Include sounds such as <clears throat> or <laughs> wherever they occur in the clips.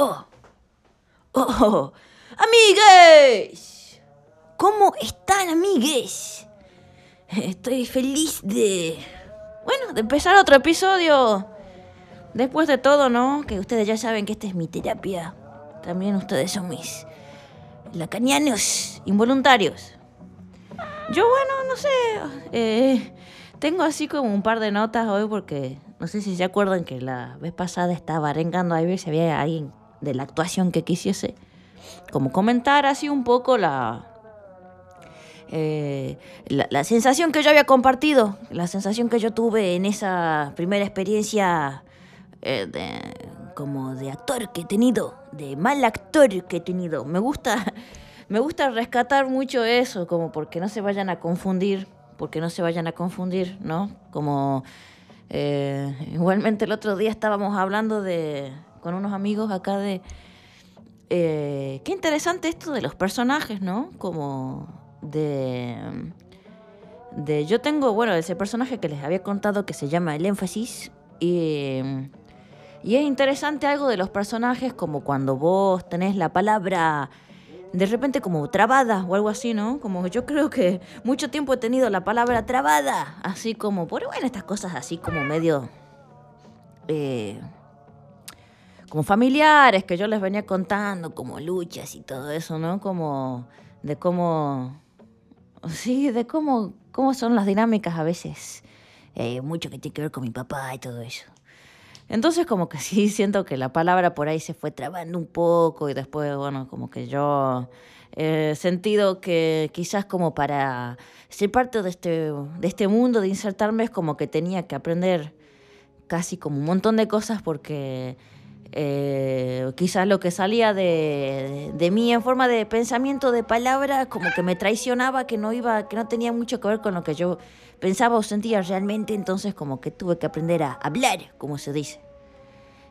Oh. Oh. Amigues. ¿Cómo están, amigues? Estoy feliz de... Bueno, de empezar otro episodio. Después de todo, ¿no? Que ustedes ya saben que esta es mi terapia. También ustedes son mis lacanianos involuntarios. Yo, bueno, no sé. eh, tengo así como un par de notas hoy porque no sé si se acuerdan que la vez pasada estaba arengando a ver si había alguien de la actuación que quisiese como comentar así un poco la, eh, la, la sensación que yo había compartido, la sensación que yo tuve en esa primera experiencia eh, de, como de actor que he tenido, de mal actor que he tenido. Me gusta, <laughs> me gusta rescatar mucho eso, como porque no se vayan a confundir, porque no se vayan a confundir, ¿no? Como eh, igualmente el otro día estábamos hablando de con unos amigos acá de eh, qué interesante esto de los personajes, ¿no? Como de de yo tengo, bueno, ese personaje que les había contado que se llama El énfasis y y es interesante algo de los personajes como cuando vos tenés la palabra de repente como trabada o algo así, ¿no? Como yo creo que mucho tiempo he tenido la palabra trabada, así como, por bueno, estas cosas así como medio... eh, como familiares que yo les venía contando, como luchas y todo eso, ¿no? Como de cómo... Sí, de cómo, cómo son las dinámicas a veces. Eh, mucho que tiene que ver con mi papá y todo eso. Entonces como que sí <laughs> siento que la palabra por ahí se fue trabando un poco y después, bueno, como que yo he sentido que quizás como para ser parte de este, de este mundo, de insertarme, es como que tenía que aprender casi como un montón de cosas porque eh, quizás lo que salía de, de, mí en forma de pensamiento, de palabra, como que me traicionaba, que no iba, que no tenía mucho que ver con lo que yo pensaba o sentía realmente, entonces como que tuve que aprender a hablar, como se dice.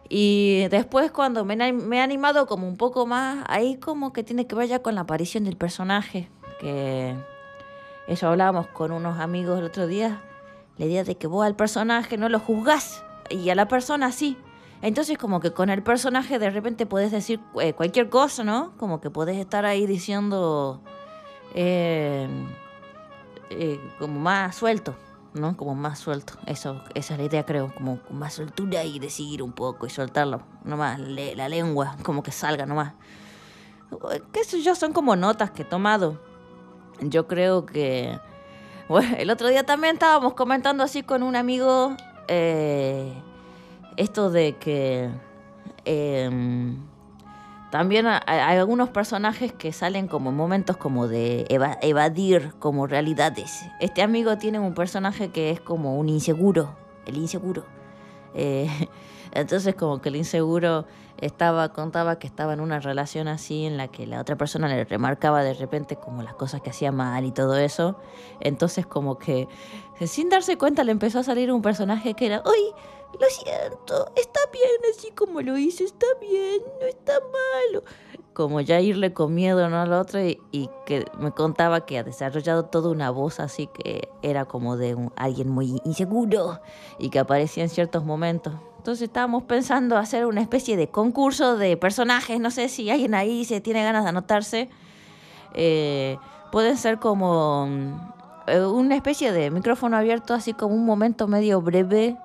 Y después cuando me, me he animado como un poco más, ahí como que tiene que ver ya con la aparición del personaje, que eso hablábamos con unos amigos el otro día, la idea de que vos al personaje no lo juzgás y a la persona sí. Entonces como que con el personaje de repente podés decir eh, cualquier cosa, ¿no? Como que podés estar ahí diciendo eh, eh, como más suelto, ¿no? Como más suelto. Eso, esa es la idea creo, como más soltura y decir un poco y soltarlo, nomás le, la lengua, como que salga nomás. ¿Qué sé yo? Son como notas que he tomado. Yo creo que... <laughs> Bueno, el otro día también estábamos comentando así con un amigo... Eh, esto de que eh, también hay, algunos personajes que salen como momentos como de eva evadir como realidades. Este amigo tiene un personaje que es como un inseguro, el inseguro. Eh, <laughs> entonces como que el inseguro estaba contaba que estaba en una relación así en la que la otra persona le remarcaba de repente como las cosas que hacía mal y todo eso. Entonces como que sin darse cuenta le empezó a salir un personaje que era, ¡ay! Lo siento, está bien así como lo hice, está bien, no está malo. Como ya irle con miedo ¿no? al otro y, que me contaba que ha desarrollado toda una voz así que era como de un, alguien muy inseguro y que aparecía en ciertos momentos. Entonces estábamos pensando hacer una especie de concurso de personajes, no sé si alguien ahí se tiene ganas de anotarse. Eh, pueden ser como eh, una especie de micrófono abierto, así como un momento medio breve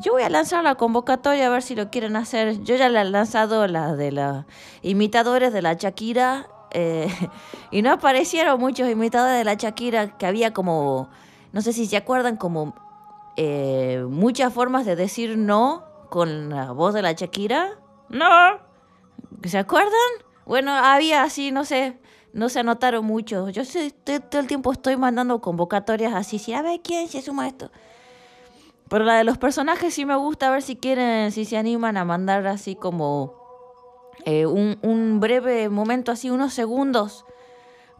yo voy a lanzar la convocatoria a ver si lo quieren hacer. Yo ya la he lanzado la de los imitadores de la Shakira eh, <laughs> y no aparecieron muchos imitadores de la Shakira que había como, no sé si se acuerdan, como eh, muchas formas de decir no con la voz de la Shakira. No. ¿Se acuerdan? Bueno, había así, no sé, no se anotaron mucho. Yo sé, todo el tiempo estoy mandando convocatorias así, si a ver quién se suma a esto. Pero la de los personajes sí me gusta, a ver si quieren, si se animan a mandar así como eh, un, un, breve momento, así unos segundos,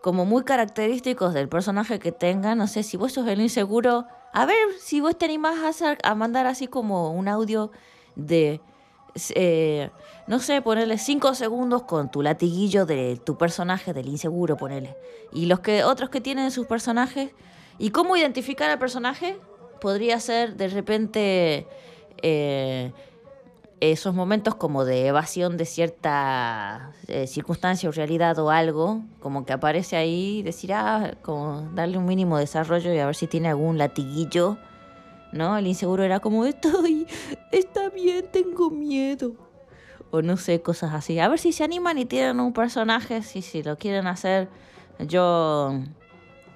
como muy característicos del personaje que tengan. No sé si vos sos el inseguro. A ver si vos te animás a, hacer, a mandar así como un audio de, eh, no sé, ponerle cinco segundos con tu latiguillo de tu personaje del inseguro, ponele. Y los que otros que tienen sus personajes. ¿Y cómo identificar al personaje? Podría ser de repente eh, esos momentos como de evasión de cierta eh, circunstancia o realidad o algo, como que aparece ahí, decir, ah, como darle un mínimo desarrollo y a ver si tiene algún latiguillo, ¿no? El inseguro era como, estoy, está bien, tengo miedo. O no sé, cosas así. A ver si se animan y tienen un personaje, si, si lo quieren hacer. Yo,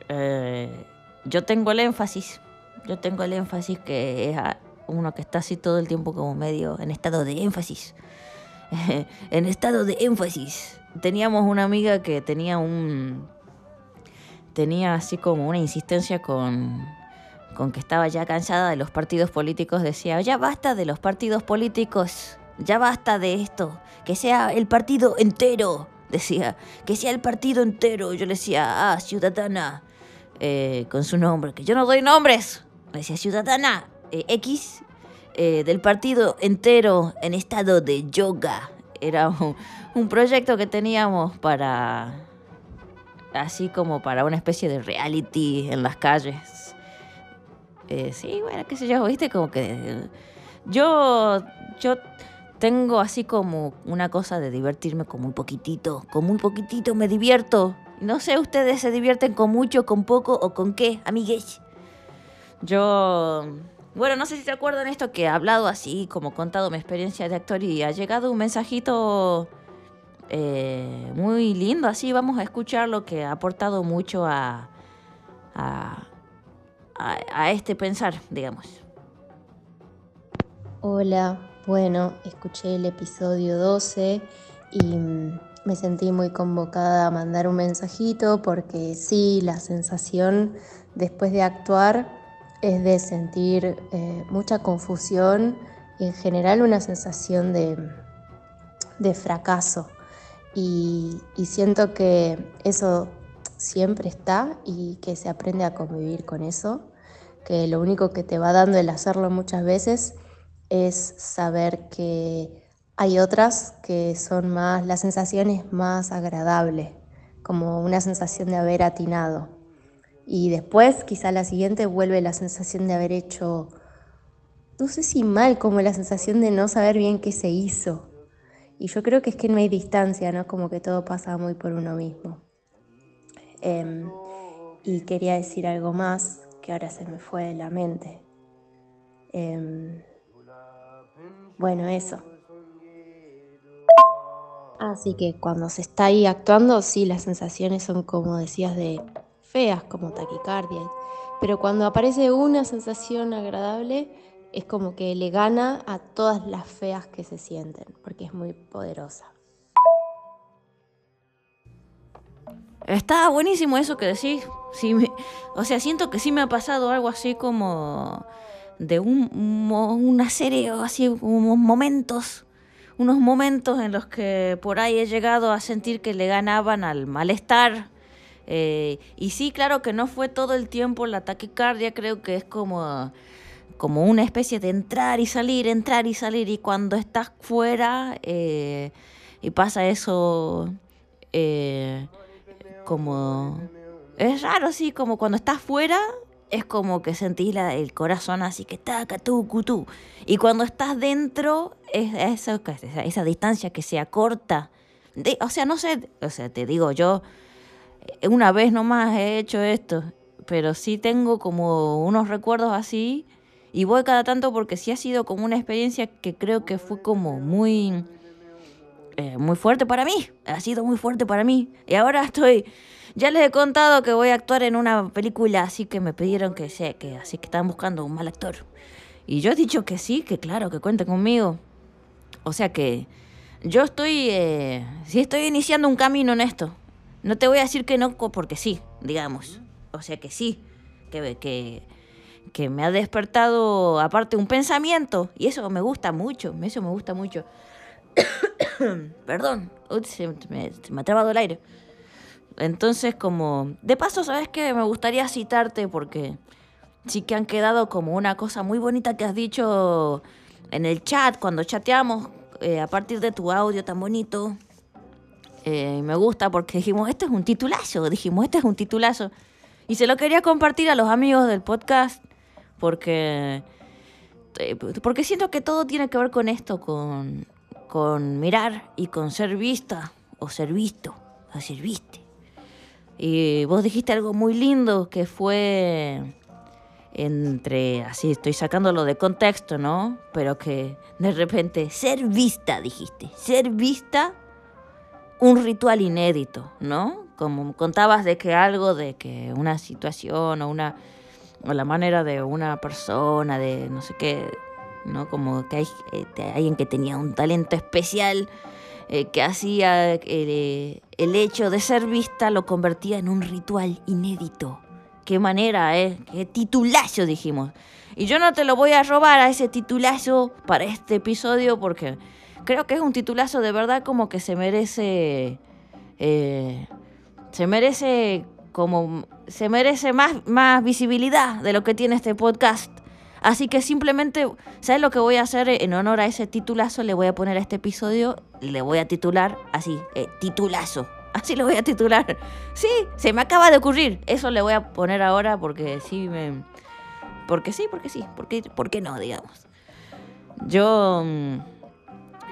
eh, yo tengo el énfasis, yo tengo el énfasis que es uno que está así todo el tiempo como medio en estado de énfasis. <laughs> en estado de énfasis. Teníamos una amiga que tenía un... Tenía así como una insistencia con, con que estaba ya cansada de los partidos políticos. Decía, ya basta de los partidos políticos. Ya basta de esto. Que sea el partido entero. Decía, que sea el partido entero. Yo le decía, ah, ciudadana. Eh, con su nombre. Que yo no doy nombres. Decía, ciudadana. Eh, X eh, del partido entero en estado de yoga. Era un, proyecto que teníamos para, así como para una especie de reality en las calles. Eh, sí, bueno, qué sé yo, viste, como que yo, yo tengo así como una cosa de divertirme con muy poquitito, con muy poquitito me divierto. No sé, ustedes se divierten con mucho, con poco o con qué, amigues. Yo bueno, no sé si se acuerdan esto que he hablado así, como contado mi experiencia de actor y ha llegado un mensajito eh, muy lindo, así vamos a escuchar lo que ha aportado mucho a, a, a este pensar, digamos. Hola, bueno, escuché el episodio 12 y mm, me sentí muy convocada a mandar un mensajito porque sí, la sensación después de actuar es de sentir eh, mucha confusión y en general una sensación de, fracaso. Y, siento que eso siempre está y que se aprende a convivir con eso, que lo único que te va dando el hacerlo muchas veces es saber que hay otras que son más, la sensación es más agradable, como una sensación de haber atinado. Y después, quizá la siguiente, vuelve la sensación de haber hecho, no sé si mal, como la sensación de no saber bien qué se hizo. Y yo creo que es que no hay distancia, ¿no? Como que todo pasa muy por uno mismo. Em, y quería decir algo más que ahora se me fue de la mente. Em, bueno, eso. Así que cuando se está ahí actuando, sí, las sensaciones son como decías de feas como taquicardia, pero cuando aparece una sensación agradable es como que le gana a todas las feas que se sienten, porque es muy poderosa. Está buenísimo eso que decís. Sí, o sea, siento que sí me ha pasado algo así como de un, una serie, así unos momentos, unos momentos en los que por ahí he llegado a sentir que le ganaban al malestar eh, y sí, claro que no fue todo el tiempo la taquicardia, creo que es como, como una especie de entrar y salir, entrar y salir. Y cuando estás fuera eh, y pasa eso, eh, como... Es raro, sí, como cuando estás fuera es como que sentís el corazón así que taca, tú, tú. Y cuando estás dentro, es esa, esa distancia que se acorta. O sea, no sé, o sea, te digo, yo una vez nomás he hecho esto, pero sí tengo como unos recuerdos así y voy cada tanto porque sí ha sido como una experiencia que creo que fue como muy eh, muy fuerte para mí, ha sido muy fuerte para mí y ahora estoy ya les he contado que voy a actuar en una película así que me pidieron que sé que así que estaban buscando un mal actor y yo he dicho que sí, que claro, que cuenten conmigo. O sea que yo estoy eh, sí estoy iniciando un camino en esto. No te voy a decir que no porque sí, digamos. O sea que sí, que, que, que me ha despertado aparte un pensamiento y eso me gusta mucho, eso me gusta mucho. <coughs> Perdón, se, me, ha trabado el aire. Entonces, como... De paso, ¿sabes qué? Me gustaría citarte porque sí que han quedado como una cosa muy bonita que has dicho en el chat, cuando chateamos, eh, a partir de tu audio tan bonito. Eh, me gusta porque dijimos, esto es un titulazo, dijimos, este es un titulazo. Y se lo quería compartir a los amigos del podcast porque eh, porque siento que todo tiene que ver con esto, con, con mirar y con ser vista o ser visto o ser viste. Y vos dijiste algo muy lindo que fue entre, así estoy sacándolo de contexto, ¿no? Pero que de repente, ser vista, dijiste, ser vista, un ritual inédito, ¿no? Como contabas de que algo, de que una situación o una, o la manera de una persona, de no sé qué, ¿no? Como que hay eh, alguien que tenía un talento especial eh, que hacía eh, el hecho de ser vista lo convertía en un ritual inédito qué manera, ¿eh? Qué titulazo dijimos. Y yo no te lo voy a robar a ese titulazo para este episodio porque creo que es un titulazo de verdad como que se merece... Eh, se merece como... Se merece más, más visibilidad de lo que tiene este podcast. Así que simplemente, ¿sabes lo que voy a hacer en honor a ese titulazo? Le voy a poner a este episodio, le voy a titular así, eh, titulazo. Así lo voy a titular. Sí, se me acaba de ocurrir. Eso le voy a poner ahora porque sí me. Porque sí, porque sí. Porque, ¿Por qué no, digamos? Yo.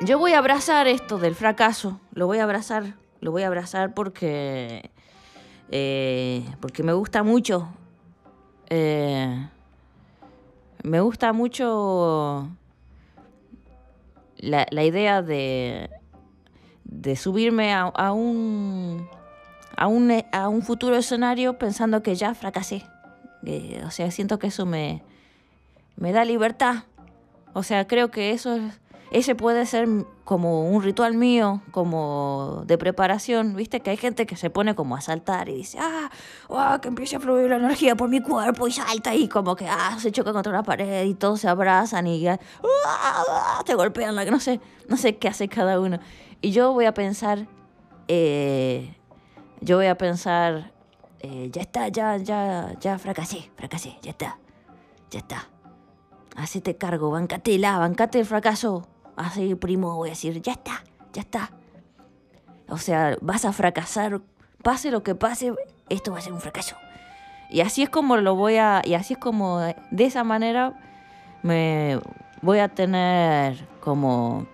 Yo voy a abrazar esto del fracaso. Lo voy a abrazar. Lo voy a abrazar porque. Eh, porque me gusta mucho. Eh, me gusta mucho la, la idea de, de subirme a, un, a, un, a un futuro escenario pensando que ya fracasé. o sea, siento que eso me, me da libertad. O sea, creo que eso ese puede ser como un ritual mío, como de preparación, ¿viste? Que hay gente que se pone como a saltar y dice, ah, oh, que empiece a fluir la energía por mi cuerpo y salta y como que, ah, se choca contra una pared y todos se abrazan y ah, ah, te golpean, la, no sé, no sé qué hace cada uno. Y yo voy a pensar, eh, yo voy a pensar, eh, ya está, ya, ya, ya fracasé, fracasé, ya está, ya está. Hacete cargo, bancatela, bancate el fracaso. Así, primo, voy a decir, ya está, ya está. O sea, vas a fracasar, pase lo que pase, esto va a ser un fracaso. Y así es como lo voy a, y así es como, de esa manera, me voy a tener como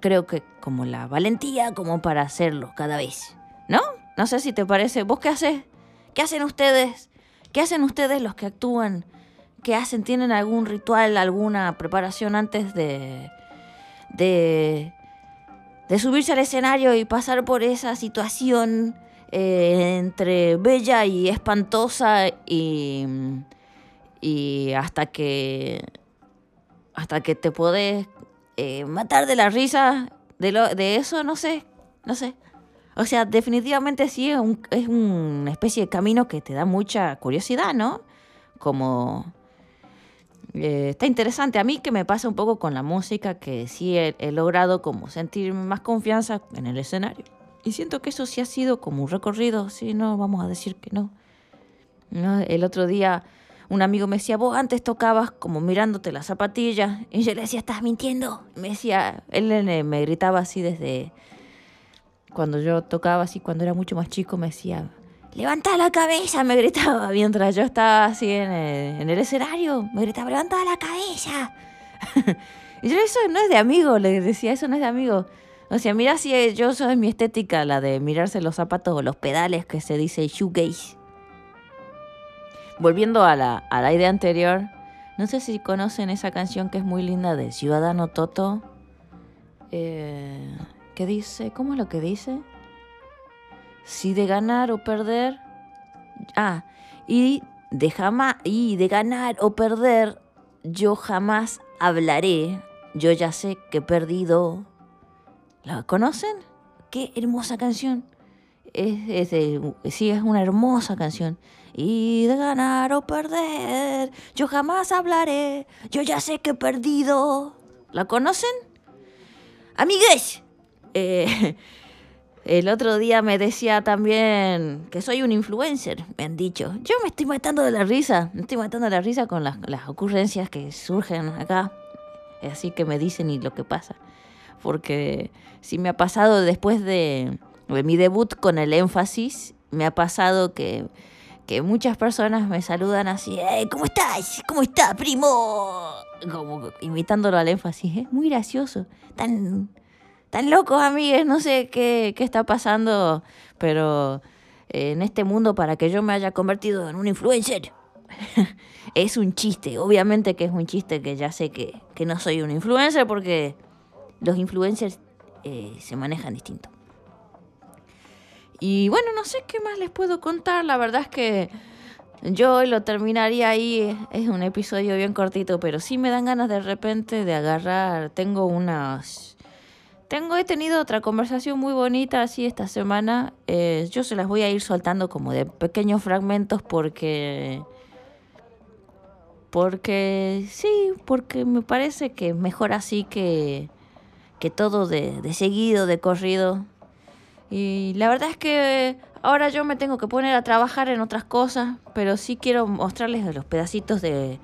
creo que como la valentía como para hacerlo cada vez. ¿No? No sé si te parece. ¿Vos qué haces? ¿Qué hacen ustedes? ¿Qué hacen ustedes los que actúan? ¿Qué hacen? ¿Tienen algún ritual, alguna preparación antes de, de, de subirse al escenario y pasar por esa situación eh, entre bella y espantosa y, y hasta que hasta que te podés eh, matar de la risa de, lo, de eso, no sé, no sé. O sea, definitivamente sí es, un, es una especie de camino que te da mucha curiosidad, ¿no? Como... Eh, está interesante. A mí que me pasa un poco con la música, que sí he, logrado como sentir más confianza en el escenario. Y siento que eso sí ha sido como un recorrido, sí, no, vamos a decir que no. El otro día un amigo me decía, vos antes tocabas como mirándote las zapatillas. Y yo le decía, estás mintiendo. Me decía, él me gritaba así desde cuando yo tocaba así, cuando era mucho más chico, me decía, levanta la cabeza, me gritaba <laughs> mientras yo estaba así en el, escenario. Me gritaba, levanta la cabeza. <laughs> y yo, eso no es de amigo, le decía, eso no es de amigo. O sea, mira si yo soy mi estética, la de mirarse los zapatos o los pedales que se dice shoegaze volviendo a la, a la idea anterior, no sé si conocen esa canción que es muy linda de Ciudadano Toto. Eh, ¿Qué dice? ¿Cómo es lo que dice? Si de ganar o perder. Ah, y de jamás. Y de ganar o perder, yo jamás hablaré. Yo ya sé que he perdido. ¿La conocen? Qué hermosa canción. Es, es sí, es una hermosa canción y de ganar o perder, yo jamás hablaré, yo ya sé que he perdido. ¿La conocen? Amigues, eh, <laughs> el otro día me decía también que soy un influencer, me han dicho. Yo me estoy matando de la risa, me estoy matando de la risa con las, las ocurrencias que surgen acá. Así que me dicen y lo que pasa. Porque si me ha pasado después de, de mi debut con el énfasis, me ha pasado que que muchas personas me saludan así, ¿cómo estás? ¿Cómo estás, primo? como imitándolo al énfasis, es muy gracioso. Tan, tan locos, amigues, no sé qué, qué está pasando, pero en este mundo para que yo me haya convertido en un influencer. <laughs> es un chiste, obviamente que es un chiste que ya sé que, que no soy un influencer porque los influencers eh, se manejan distinto. Y bueno, no sé qué más les puedo contar, la verdad es que yo lo terminaría ahí, es un episodio bien cortito, pero sí me dan ganas de repente de agarrar, tengo unas... Tengo, he tenido otra conversación muy bonita así esta semana. Eh, yo se las voy a ir soltando como de pequeños fragmentos porque porque sí, porque me parece que mejor así que, que todo de, de seguido, de corrido. Y la verdad es que ahora yo me tengo que poner a trabajar en otras cosas, pero sí quiero mostrarles los pedacitos de...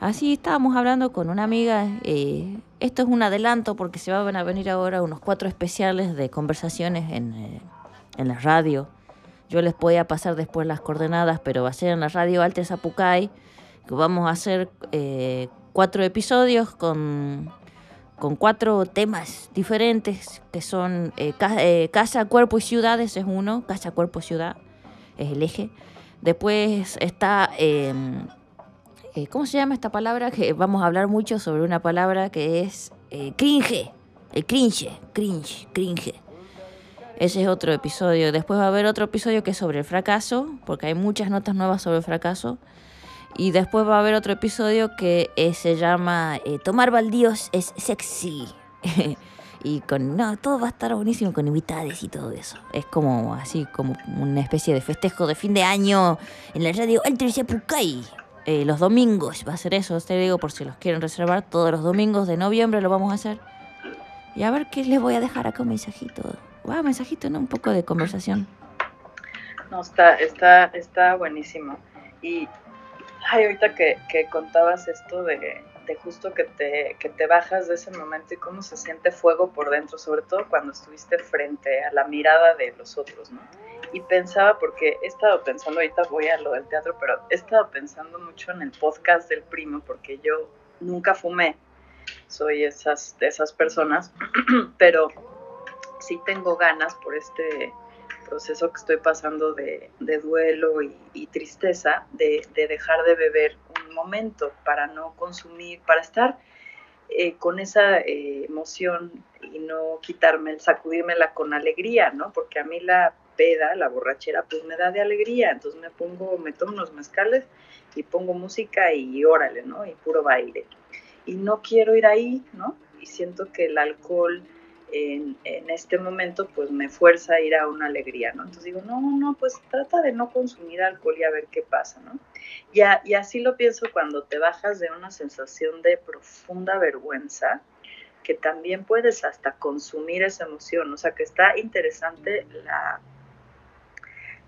Así estábamos hablando con una amiga. Eh, esto es un adelanto porque se van a venir ahora unos cuatro especiales de conversaciones en, eh, en la radio. Yo les voy a pasar después las coordenadas, pero va a ser en la radio Altes Apucay Vamos a hacer eh, cuatro episodios con, con cuatro temas diferentes que son eh, casa, cuerpo y ciudades es uno, casa, cuerpo, ciudad es el eje. Después está, em, ¿cómo se llama esta palabra? Que vamos a hablar mucho sobre una palabra que es cringe, el cringe, cringe, cringe. Ese es otro episodio. Después va a haber otro episodio que es sobre el fracaso, porque hay muchas notas nuevas sobre el fracaso. Y después va a haber otro episodio que eh, se llama eh, Tomar baldíos es sexy. <laughs> y con. No, todo va a estar buenísimo con invitados y todo eso. Es como así, como una especie de festejo de fin de año en la radio Altricia Pucay. Eh, los domingos va a ser eso, te digo por si los quieren reservar. Todos los domingos de noviembre lo vamos a hacer. Y a ver qué les voy a dejar acá un mensajito. Wow, mensajito, ¿no? Un poco de conversación. No, está, está, está buenísimo. Y Ay, ahorita que, que contabas esto de, de justo que te, que te bajas de ese momento y cómo se siente fuego por dentro, sobre todo cuando estuviste frente a la mirada de los otros, ¿no? Y pensaba, porque he estado pensando, ahorita voy a lo del teatro, pero he estado pensando mucho en el podcast del primo, porque yo nunca fumé, soy esas, de esas personas, <clears throat> pero sí tengo ganas por este proceso que estoy pasando de, duelo y, tristeza, de, dejar de beber momento para no consumir, para estar eh, con esa eh, emoción y no quitarme, el sacudírmela con alegría, ¿no? Porque a mí la peda, la borrachera, pues me da de alegría, entonces me pongo, me tomo unos mezcales y pongo música y órale, ¿no? Y puro baile. Y no quiero ir ahí, ¿no? Y siento que el alcohol en, este momento pues me fuerza a ir a una alegría, ¿no? Entonces digo, no, no, pues trata de no consumir alcohol y a ver qué pasa, ¿no? Y, y así lo pienso cuando te bajas de una sensación de profunda vergüenza, que también puedes hasta consumir esa emoción, o sea que está interesante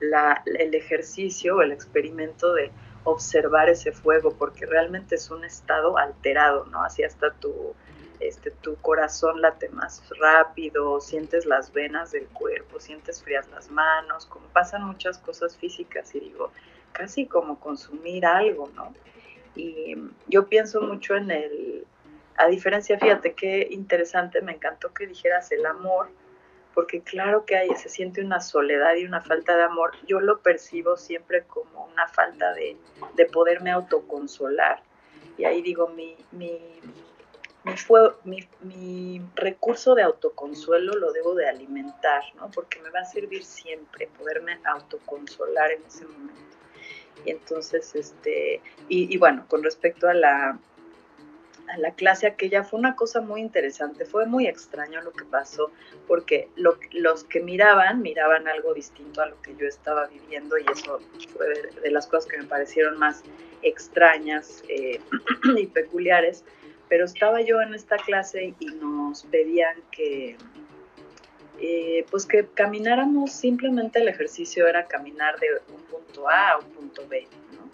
la, el ejercicio, el experimento de observar ese fuego, porque realmente es un estado alterado, ¿no? Así hasta tu este, tu corazón late más rápido, sientes las venas del cuerpo, sientes frías las manos, como pasan muchas cosas físicas y digo, casi como consumir algo, ¿no? Y yo pienso mucho en el, a diferencia, fíjate qué interesante, me encantó que dijeras el amor, porque claro que hay, se siente una soledad y una falta de amor, yo lo percibo siempre como una falta de, de poderme autoconsolar. Y ahí digo, mi, mi mi, fue, mi, recurso de autoconsuelo lo debo de alimentar, ¿no? Porque me va a servir siempre poderme autoconsolar en ese momento. Y entonces, este, y, bueno, con respecto a la, a la clase aquella fue una cosa muy interesante, fue muy extraño lo que pasó, porque los que miraban, miraban algo distinto a lo que yo estaba viviendo y eso fue de, las cosas que me parecieron más extrañas eh, <clears throat> y peculiares. Pero estaba yo en esta clase y nos pedían que, eh, pues que camináramos, simplemente el ejercicio era caminar de un punto A a un punto B, ¿no?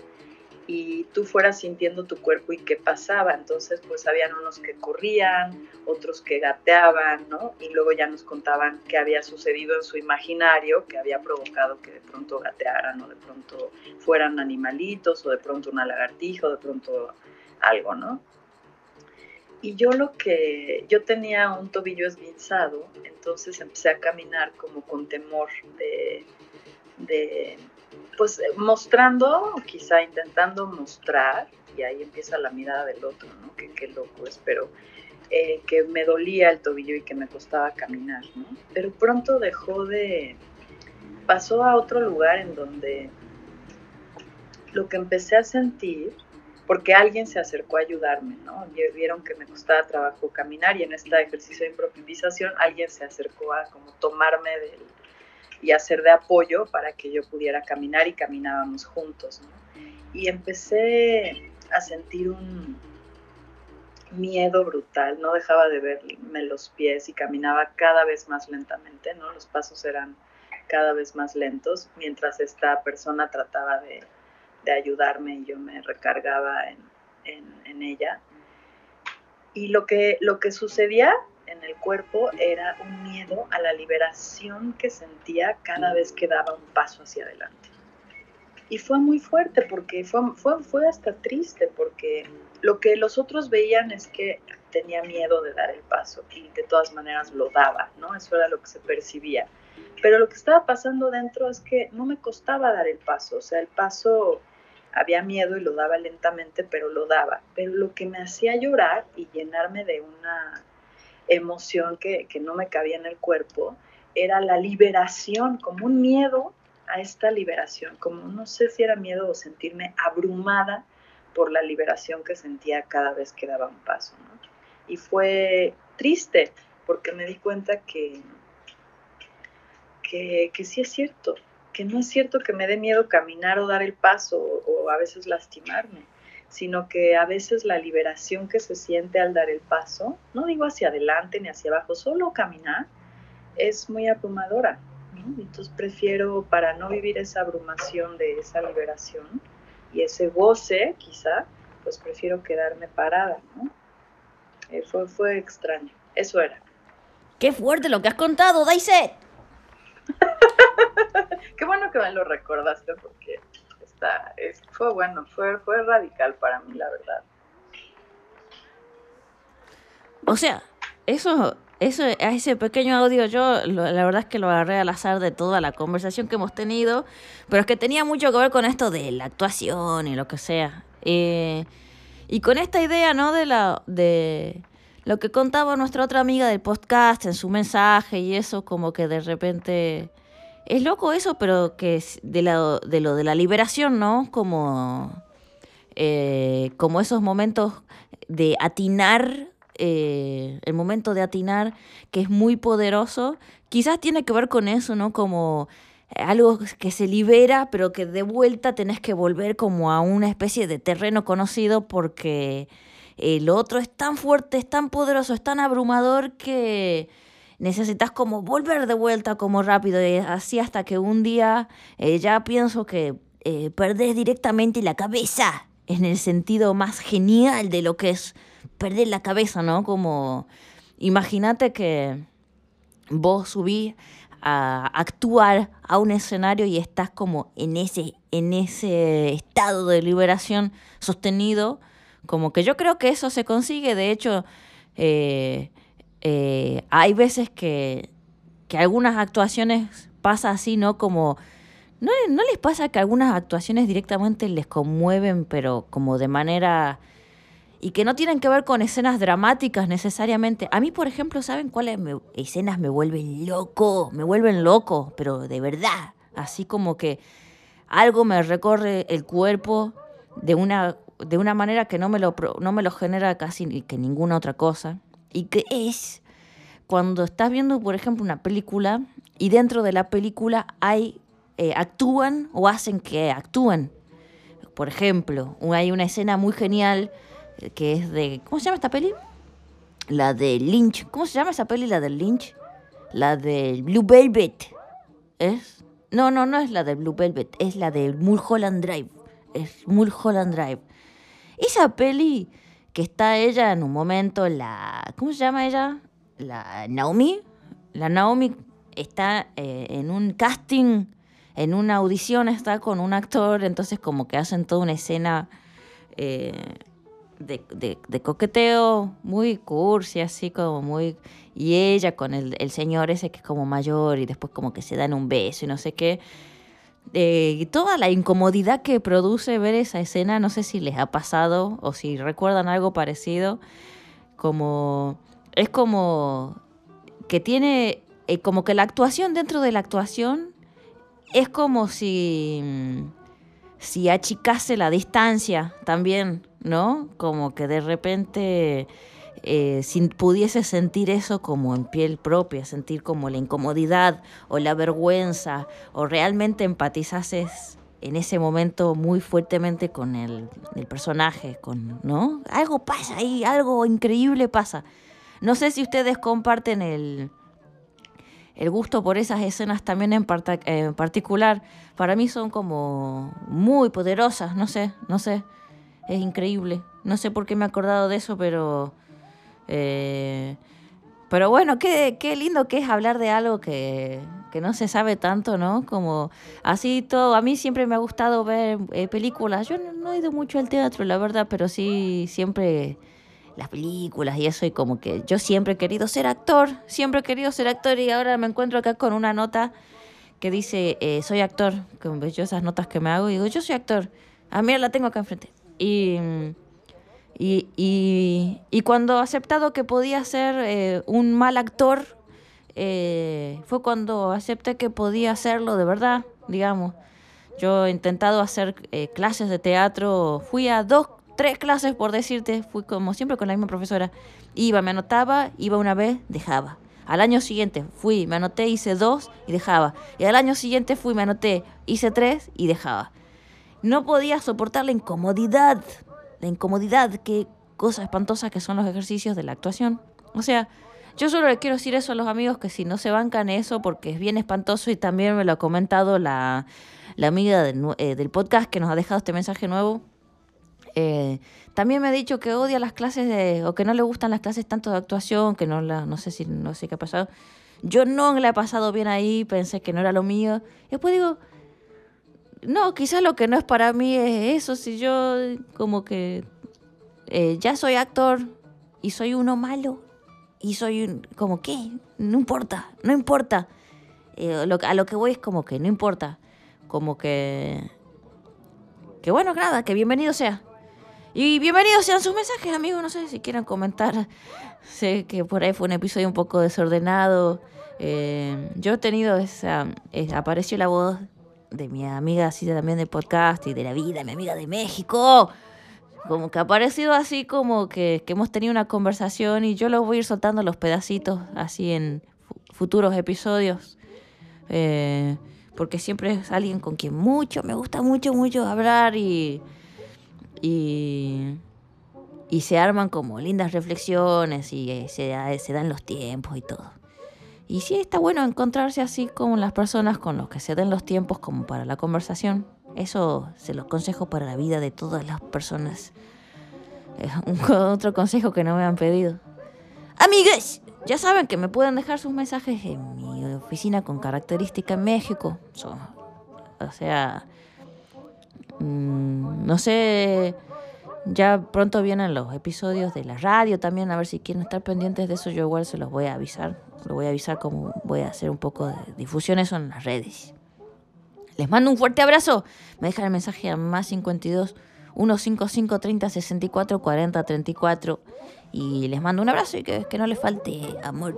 Y tú fueras sintiendo tu cuerpo y qué pasaba. Entonces, pues habían unos que corrían, otros que gateaban, ¿no? Y luego ya nos contaban qué había sucedido en su imaginario, que había provocado que de pronto gatearan o de pronto fueran animalitos o de pronto una lagartija o de pronto algo, ¿no? Y yo lo que, yo tenía un tobillo esguinzado, entonces empecé a caminar como con temor de, de pues mostrando, quizá intentando mostrar, y ahí empieza la mirada del otro, ¿no? Que qué loco es, pero eh, que me dolía el tobillo y que me costaba caminar, ¿no? Pero pronto dejó de, pasó a otro lugar en donde lo que empecé a sentir porque alguien se acercó a ayudarme, ¿no? Vieron que me costaba trabajo caminar y en este ejercicio de improvisación alguien se acercó a como tomarme del, y hacer de apoyo para que yo pudiera caminar y caminábamos juntos, ¿no? Y empecé a sentir un miedo brutal, no dejaba de verme los pies y caminaba cada vez más lentamente, ¿no? Los pasos eran cada vez más lentos mientras esta persona trataba de de ayudarme y yo me recargaba en, en, ella. Y lo que, lo que sucedía en el cuerpo era un miedo a la liberación que sentía cada vez que daba un paso hacia adelante. Y fue muy fuerte porque fue, fue, fue hasta triste porque lo que los otros veían es que tenía miedo de dar el paso y de todas maneras lo daba, ¿no? Eso era lo que se percibía. Pero lo que estaba pasando dentro es que no me costaba dar el paso, o sea, el paso había miedo y lo daba lentamente, pero lo daba. Pero lo que me hacía llorar y llenarme de una emoción que, no me cabía en el cuerpo era la liberación, como un miedo a esta liberación, como no sé si era miedo o sentirme abrumada por la liberación que sentía cada vez que daba un paso. Y fue triste porque me di cuenta que, que, que sí es cierto, que no es cierto que me dé miedo caminar o dar el paso o, a veces lastimarme, sino que a veces la liberación que se siente al dar el paso, no digo hacia adelante ni hacia abajo, solo caminar, es muy abrumadora. Entonces prefiero, para no vivir esa abrumación de esa liberación y ese goce, quizá, pues prefiero quedarme parada. Eh, fue, fue extraño, eso era. Qué fuerte lo que has contado, Daisy. <laughs> <laughs> Qué bueno que me lo recordaste porque está, fue bueno, fue, radical para mí, la verdad. O sea, eso, eso, a ese pequeño audio yo la verdad es que lo agarré al azar de toda la conversación que hemos tenido, pero es que tenía mucho que ver con esto de la actuación y lo que sea. Eh, y con esta idea, ¿no? De la, de lo que contaba nuestra otra amiga del podcast en su mensaje y eso, como que de repente es loco eso, pero que es de, lo de la liberación, ¿no? Como, eh, como esos momentos de atinar, eh, el momento de atinar que es muy poderoso, quizás tiene que ver con eso, ¿no? Como algo que se libera, pero que de vuelta tenés que volver como a una especie de terreno conocido porque el otro es tan fuerte, es tan poderoso, es tan abrumador que necesitas como volver de vuelta como rápido y así hasta que un día eh, ya pienso que eh, perdés directamente la cabeza en el sentido más genial de lo que es perder la cabeza, ¿no? Como imagínate que vos subís a actuar a un escenario y estás como en ese, en ese estado de liberación sostenido, como que yo creo que eso se consigue, de hecho, eh, eh, hay veces que, que, algunas actuaciones pasa así, ¿no? Como, ¿no, ¿no les pasa que algunas actuaciones directamente les conmueven, pero como de manera... y que no tienen que ver con escenas dramáticas necesariamente? A mí, por ejemplo, ¿saben cuáles escenas me vuelven loco? Me vuelven loco, pero de verdad. Así como que algo me recorre el cuerpo de una, de una manera que no me, lo, no me lo genera casi que ninguna otra cosa y que es cuando estás viendo, por ejemplo, una película y dentro de la película hay eh, actúan o hacen que actúen. Por ejemplo, hay una escena muy genial eh, que es de ¿cómo se llama esta peli? La de Lynch. ¿Cómo se llama esa peli la de Lynch? La de Blue Velvet. ¿Es? No, no, no es la de Blue Velvet, es la de Mulholland Drive. Es Mulholland Drive. Esa peli que está ella en un momento, la. ¿Cómo se llama ella? La Naomi. La Naomi está eh, en un casting, en una audición, está con un actor, entonces como que hacen toda una escena eh, de, coqueteo muy cursi, así como muy... Y ella con el, el, señor ese que es como mayor y después como que se dan un beso y no sé qué. Eh, toda la incomodidad que produce ver esa escena, no sé si les ha pasado o si recuerdan algo parecido, como... Es como que tiene... Eh, como que la actuación dentro de la actuación es como si si achicase la distancia también, ¿no? Como que de repente eh, si pudiese sentir eso como en piel propia, sentir como la incomodidad o la vergüenza, o realmente empatizases en ese momento muy fuertemente con el, personaje, con, ¿no? Algo pasa ahí, algo increíble pasa. No sé si ustedes comparten el, el gusto por esas escenas también en, en, particular, para mí son como muy poderosas, no sé, no sé, es increíble. No sé por qué me he acordado de eso, pero... Eh, pero bueno, qué, qué lindo que es hablar de algo que, que, no se sabe tanto, ¿no? Como así todo, a mí siempre me ha gustado ver eh, películas. Yo no, he ido mucho al teatro, la verdad, pero sí siempre las películas y eso, y como que yo siempre he querido ser actor, siempre he querido ser actor y ahora me encuentro acá con una nota que dice, eh, soy actor, como yo esas notas que me hago, digo, yo soy actor, a mí la tengo acá enfrente. Y, y, y, cuando he aceptado que podía ser eh, un mal actor, eh, fue cuando acepté que podía hacerlo de verdad, digamos. Yo he intentado hacer clases de teatro, fui a dos tres clases, por decirte, fui como siempre con la misma profesora. Iba, me anotaba, iba una vez, dejaba. Al año siguiente fui, me anoté, hice dos y dejaba. Y al año siguiente fui, me anoté, hice tres y dejaba. No podía soportar la incomodidad, la incomodidad, qué cosa espantosa que son los ejercicios de la actuación. O sea, yo solo le quiero decir eso a los amigos que si no se bancan eso porque es bien espantoso y también me lo ha comentado la, la amiga eh, del podcast que nos ha dejado este mensaje nuevo eh, también me ha dicho que odia las clases de, o que no le gustan las clases tanto de actuación, que no la, no sé si, no sé qué ha pasado. Yo no le he pasado bien ahí, pensé que no era lo mío. Después digo, no, quizás lo que no es para mí es eso, si yo como que eh, ya soy actor y soy uno malo y soy un, como que, no importa, no importa. Eh, lo, a lo que voy es como que no importa, como que, que bueno, nada, que bienvenido sea. Y bienvenidos sean sus mensajes, amigos. No sé si quieran comentar. <laughs> Sé que por ahí fue un episodio un poco desordenado. Eh, yo he tenido esa. Apareció la voz de mi amiga así también de podcast y de la vida, mi amiga de México. Como que ha aparecido así como que, que hemos tenido una conversación y yo lo voy a ir soltando los pedacitos así en futuros episodios. Eh, porque siempre es alguien con quien mucho, me gusta mucho, mucho hablar y y, y se arman como lindas reflexiones y eh, se dan los tiempos y todo. Y sí está bueno encontrarse así con las personas con los que se den los tiempos como para la conversación. Eso se los consejo para la vida de todas las personas. un, <laughs> otro consejo que no me han pedido. Amigues, ya saben que me pueden dejar sus mensajes en mi oficina con característica en México. o sea, Mm, no sé, ya pronto vienen los episodios de la radio también, a ver si quieren estar pendientes de eso, yo igual se los voy a avisar. Lo voy a avisar como voy a hacer un poco de difusión eso en las redes. Les mando un fuerte abrazo. Me dejan el mensaje a más 52 155 30 64 40 34 y les mando un abrazo y que, que no les falte amor.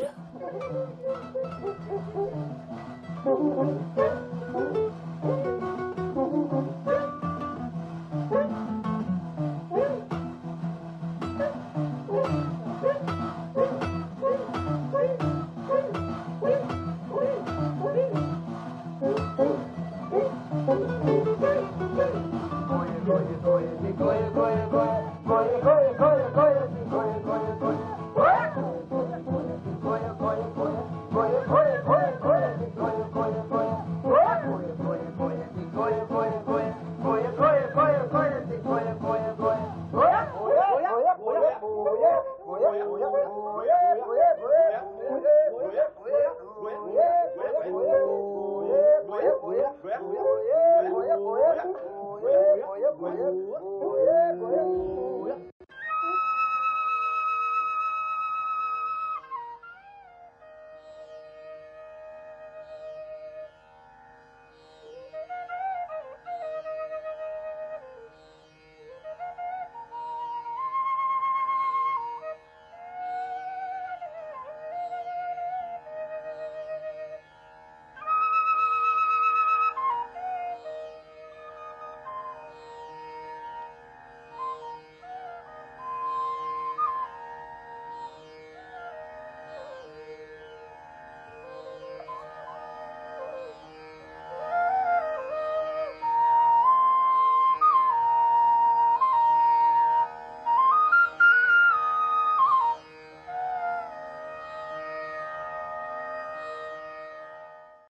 Boa.